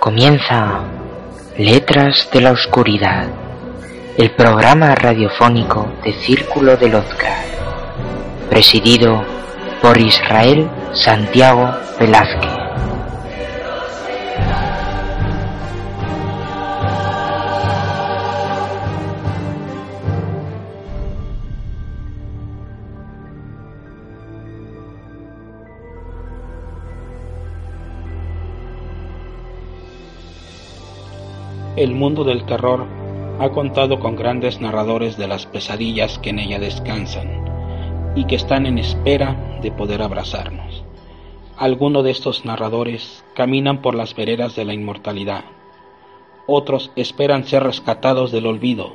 Comienza Letras de la Oscuridad, el programa radiofónico de Círculo del Oscar, presidido por Israel Santiago Velázquez. El mundo del terror ha contado con grandes narradores de las pesadillas que en ella descansan y que están en espera de poder abrazarnos. Algunos de estos narradores caminan por las veredas de la inmortalidad, otros esperan ser rescatados del olvido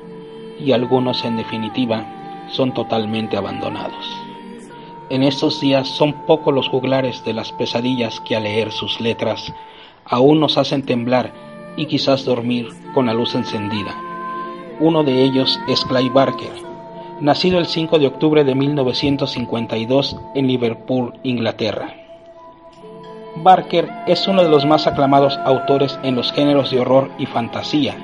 y algunos en definitiva son totalmente abandonados. En estos días son pocos los juglares de las pesadillas que al leer sus letras aún nos hacen temblar y quizás dormir con la luz encendida. Uno de ellos es Clay Barker, nacido el 5 de octubre de 1952 en Liverpool, Inglaterra. Barker es uno de los más aclamados autores en los géneros de horror y fantasía.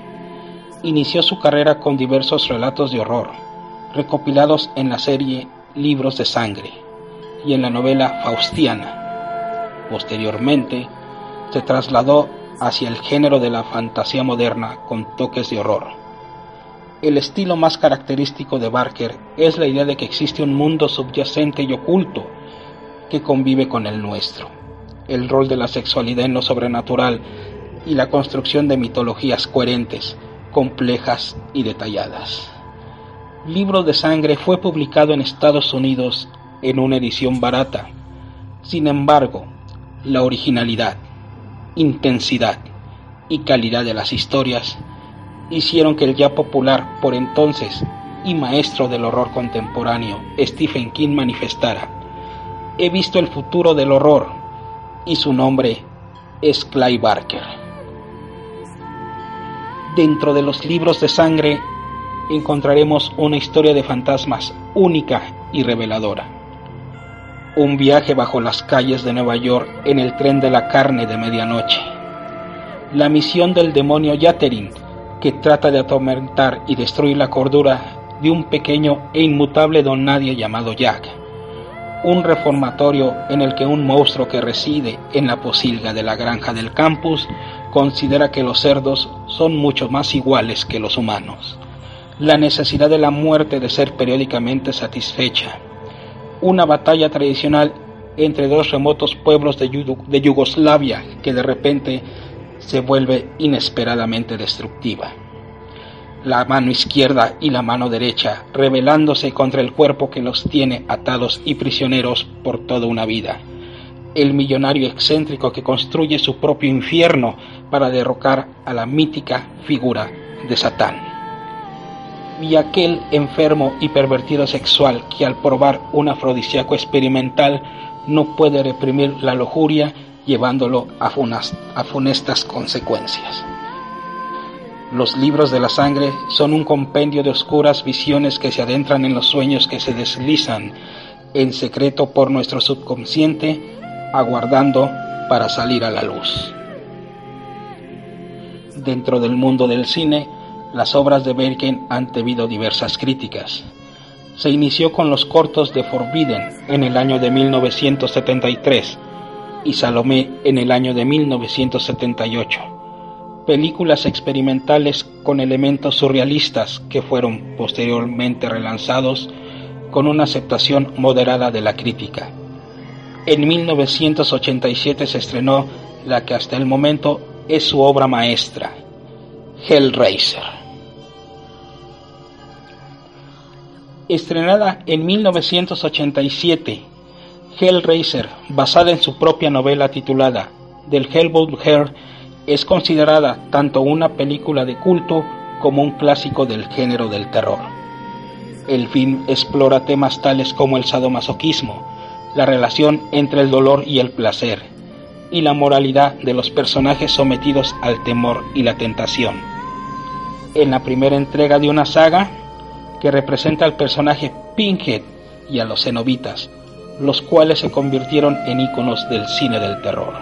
Inició su carrera con diversos relatos de horror, recopilados en la serie Libros de Sangre y en la novela Faustiana. Posteriormente, se trasladó hacia el género de la fantasía moderna con toques de horror. El estilo más característico de Barker es la idea de que existe un mundo subyacente y oculto que convive con el nuestro. El rol de la sexualidad en lo sobrenatural y la construcción de mitologías coherentes, complejas y detalladas. Libro de Sangre fue publicado en Estados Unidos en una edición barata. Sin embargo, la originalidad, intensidad y calidad de las historias hicieron que el ya popular por entonces y maestro del horror contemporáneo Stephen King manifestara, he visto el futuro del horror y su nombre es Clay Barker. Dentro de los libros de sangre encontraremos una historia de fantasmas única y reveladora. Un viaje bajo las calles de Nueva York en el tren de la carne de medianoche. La misión del demonio Yaterin, que trata de atormentar y destruir la cordura de un pequeño e inmutable don nadie llamado Jack. Un reformatorio en el que un monstruo que reside en la posilga de la granja del campus considera que los cerdos son mucho más iguales que los humanos. La necesidad de la muerte de ser periódicamente satisfecha una batalla tradicional entre dos remotos pueblos de, Yugoslavia que de repente se vuelve inesperadamente destructiva. La mano izquierda y la mano derecha rebelándose contra el cuerpo que los tiene atados y prisioneros por toda una vida. El millonario excéntrico que construye su propio infierno para derrocar a la mítica figura de Satán y aquel enfermo y pervertido sexual que al probar un afrodisíaco experimental no puede reprimir la lujuria llevándolo a, a funestas consecuencias. Los libros de la sangre son un compendio de oscuras visiones que se adentran en los sueños que se deslizan en secreto por nuestro subconsciente, aguardando para salir a la luz. Dentro del mundo del cine, las obras de Bergen han tenido diversas críticas. Se inició con los cortos de Forbidden en el año de 1973 y Salomé en el año de 1978, películas experimentales con elementos surrealistas que fueron posteriormente relanzados con una aceptación moderada de la crítica. En 1987 se estrenó la que hasta el momento es su obra maestra, Hellraiser. Estrenada en 1987, Hellraiser, basada en su propia novela titulada Del Hellbound Hair, es considerada tanto una película de culto como un clásico del género del terror. El film explora temas tales como el sadomasoquismo, la relación entre el dolor y el placer, y la moralidad de los personajes sometidos al temor y la tentación. En la primera entrega de una saga, que representa al personaje Pinkhead y a los cenobitas, los cuales se convirtieron en íconos del cine del terror.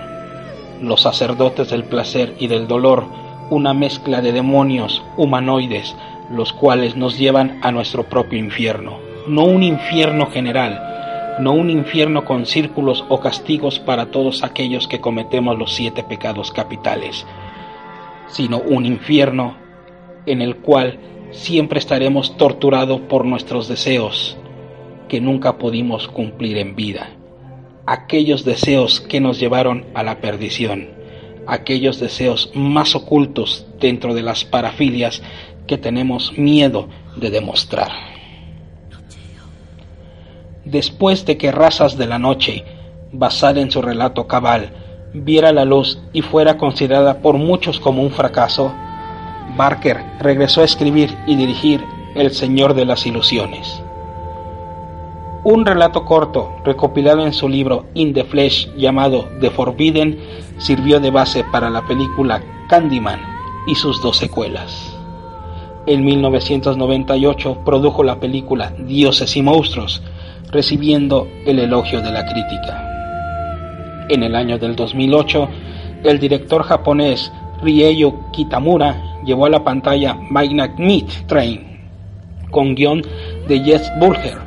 los sacerdotes del placer y del dolor, una mezcla de demonios humanoides, los cuales nos llevan a nuestro propio infierno. No un infierno general, no un infierno con círculos o castigos para todos aquellos que cometemos los siete pecados capitales, sino un infierno en el cual siempre estaremos torturados por nuestros deseos que nunca pudimos cumplir en vida, aquellos deseos que nos llevaron a la perdición, aquellos deseos más ocultos dentro de las parafilias que tenemos miedo de demostrar. Después de que Razas de la Noche, basada en su relato cabal, viera la luz y fuera considerada por muchos como un fracaso, Barker regresó a escribir y dirigir El Señor de las Ilusiones. Un relato corto recopilado en su libro In the Flesh llamado The Forbidden sirvió de base para la película Candyman y sus dos secuelas. En 1998 produjo la película Dioses y Monstruos, recibiendo el elogio de la crítica. En el año del 2008, el director japonés Rieyo Kitamura llevó a la pantalla Magnet Meat Train, con guion de Jess Burger,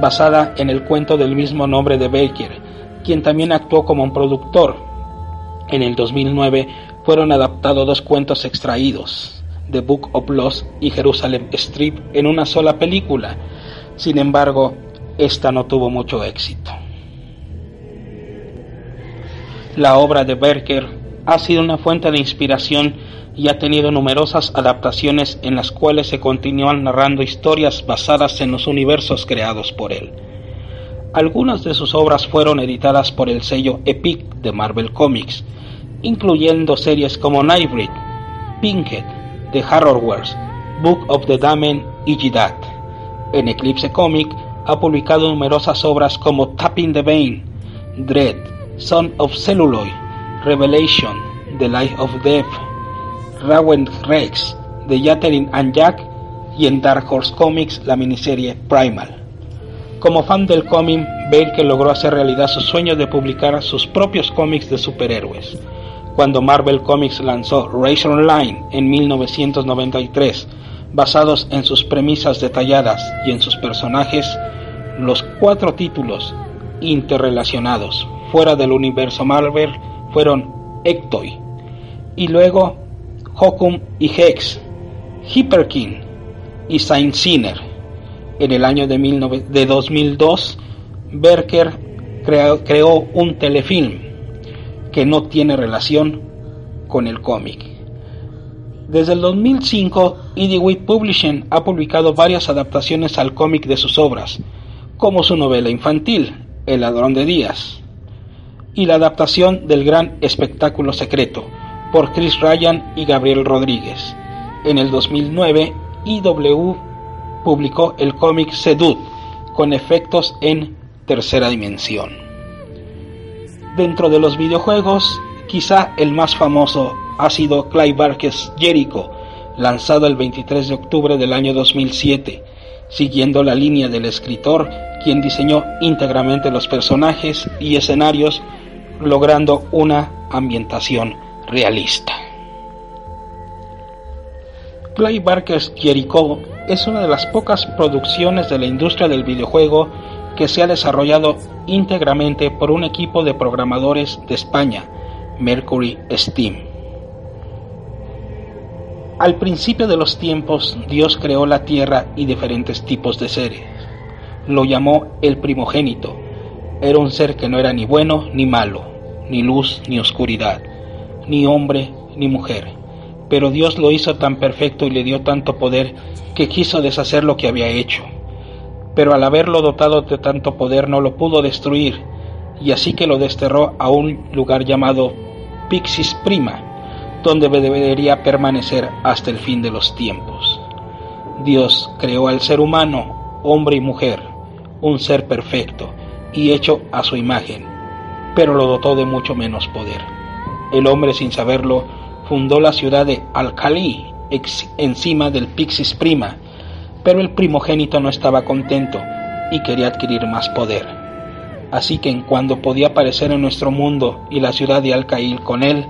basada en el cuento del mismo nombre de Baker, quien también actuó como un productor. En el 2009 fueron adaptados dos cuentos extraídos, The Book of Lost y Jerusalem Strip, en una sola película. Sin embargo, esta no tuvo mucho éxito. La obra de Berker ha sido una fuente de inspiración y ha tenido numerosas adaptaciones en las cuales se continúan narrando historias basadas en los universos creados por él. Algunas de sus obras fueron editadas por el sello Epic de Marvel Comics, incluyendo series como Nightbreed, Pinkhead, The Horrorverse, Book of the Damned y Jidat. En Eclipse Comic ha publicado numerosas obras como Tapping the Vein, Dread, Son of Celluloid, Revelation, The Life of Death, Rawen Rex, The Yattering and Jack y en Dark Horse Comics la miniserie Primal. Como fan del cómic, Bale logró hacer realidad su sueño de publicar sus propios cómics de superhéroes. Cuando Marvel Comics lanzó Razor Online en 1993, basados en sus premisas detalladas y en sus personajes, los cuatro títulos interrelacionados fuera del universo Marvel fueron Ectoy y luego Hokum y Hex, Hyperkin y Saint Sinner. En el año de, de 2002, Berker creó, un telefilm que no tiene relación con el cómic. Desde el 2005, Idiwit Publishing ha publicado varias adaptaciones al cómic de sus obras, como su novela infantil, El ladrón de días, y la adaptación del gran espectáculo secreto, por Chris Ryan y Gabriel Rodríguez. En el 2009, IW publicó el cómic Sedut, con efectos en tercera dimensión. Dentro de los videojuegos, quizá el más famoso ha sido Clive Barker's Jericho, lanzado el 23 de octubre del año 2007, siguiendo la línea del escritor, quien diseñó íntegramente los personajes y escenarios, logrando una ambientación realista. Clive Barker's Jericho es una de las pocas producciones de la industria del videojuego que se ha desarrollado íntegramente por un equipo de programadores de España, Mercury Steam. Al principio de los tiempos, Dios creó la tierra y diferentes tipos de seres. Lo llamó el primogénito. Era un ser que no era ni bueno ni malo, ni luz ni oscuridad, ni hombre ni mujer. Pero Dios lo hizo tan perfecto y le dio tanto poder que quiso deshacer lo que había hecho. Pero al haberlo dotado de tanto poder no lo pudo destruir, y así que lo desterró a un lugar llamado Pixis Prima, donde debería permanecer hasta el fin de los tiempos. Dios creó al ser humano, hombre y mujer, un ser perfecto y hecho a su imagen, pero lo dotó de mucho menos poder. El hombre, sin saberlo, fundó la ciudad de Alcalí, encima del Pixis Prima, pero el primogénito no estaba contento y quería adquirir más poder. Así que en cuando podía aparecer en nuestro mundo y la ciudad de Alcail con él,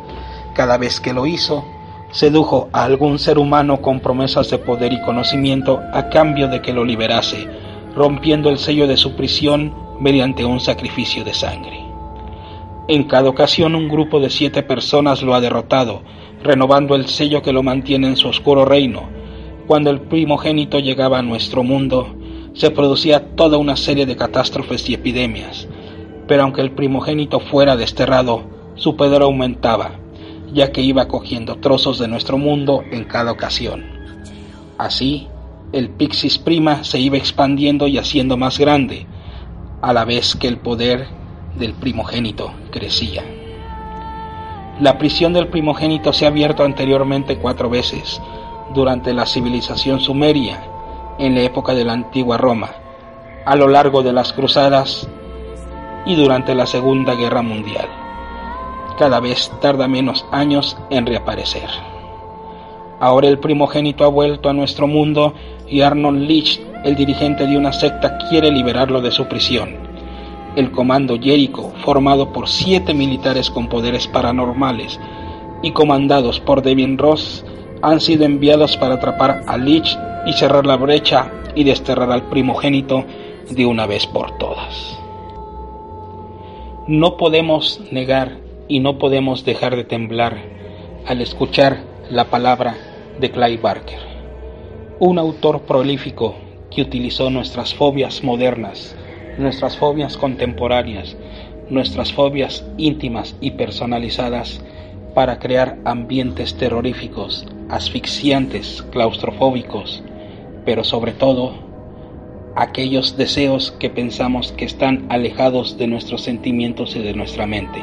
cada vez que lo hizo, sedujo a algún ser humano con promesas de poder y conocimiento a cambio de que lo liberase, rompiendo el sello de su prisión mediante un sacrificio de sangre. En cada ocasión un grupo de siete personas lo ha derrotado, renovando el sello que lo mantiene en su oscuro reino. Cuando el primogénito llegaba a nuestro mundo, se producía toda una serie de catástrofes y epidemias, pero aunque el primogénito fuera desterrado, su poder aumentaba, ya que iba cogiendo trozos de nuestro mundo en cada ocasión. Así, el Pixis Prima se iba expandiendo y haciendo más grande, a la vez que el poder del primogénito crecía. La prisión del primogénito se ha abierto anteriormente cuatro veces, durante la civilización sumeria, en la época de la antigua Roma, a lo largo de las cruzadas y durante la Segunda Guerra Mundial. Cada vez tarda menos años en reaparecer. Ahora el primogénito ha vuelto a nuestro mundo y Arnold Leach, el dirigente de una secta, quiere liberarlo de su prisión. El comando Jericho, formado por siete militares con poderes paranormales y comandados por Devin Ross, han sido enviados para atrapar a Leach y cerrar la brecha y desterrar al primogénito de una vez por todas. No podemos negar y no podemos dejar de temblar al escuchar la palabra de Clay Barker, un autor prolífico que utilizó nuestras fobias modernas, nuestras fobias contemporáneas, nuestras fobias íntimas y personalizadas para crear ambientes terroríficos, asfixiantes, claustrofóbicos, pero sobre todo aquellos deseos que pensamos que están alejados de nuestros sentimientos y de nuestra mente.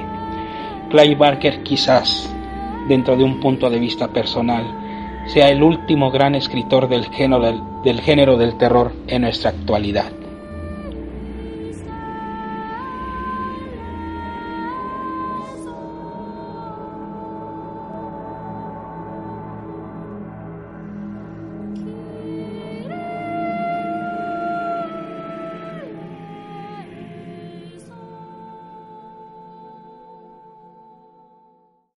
Clay Barker quizás, dentro de un punto de vista personal, sea el último gran escritor del género del, terror en nuestra actualidad.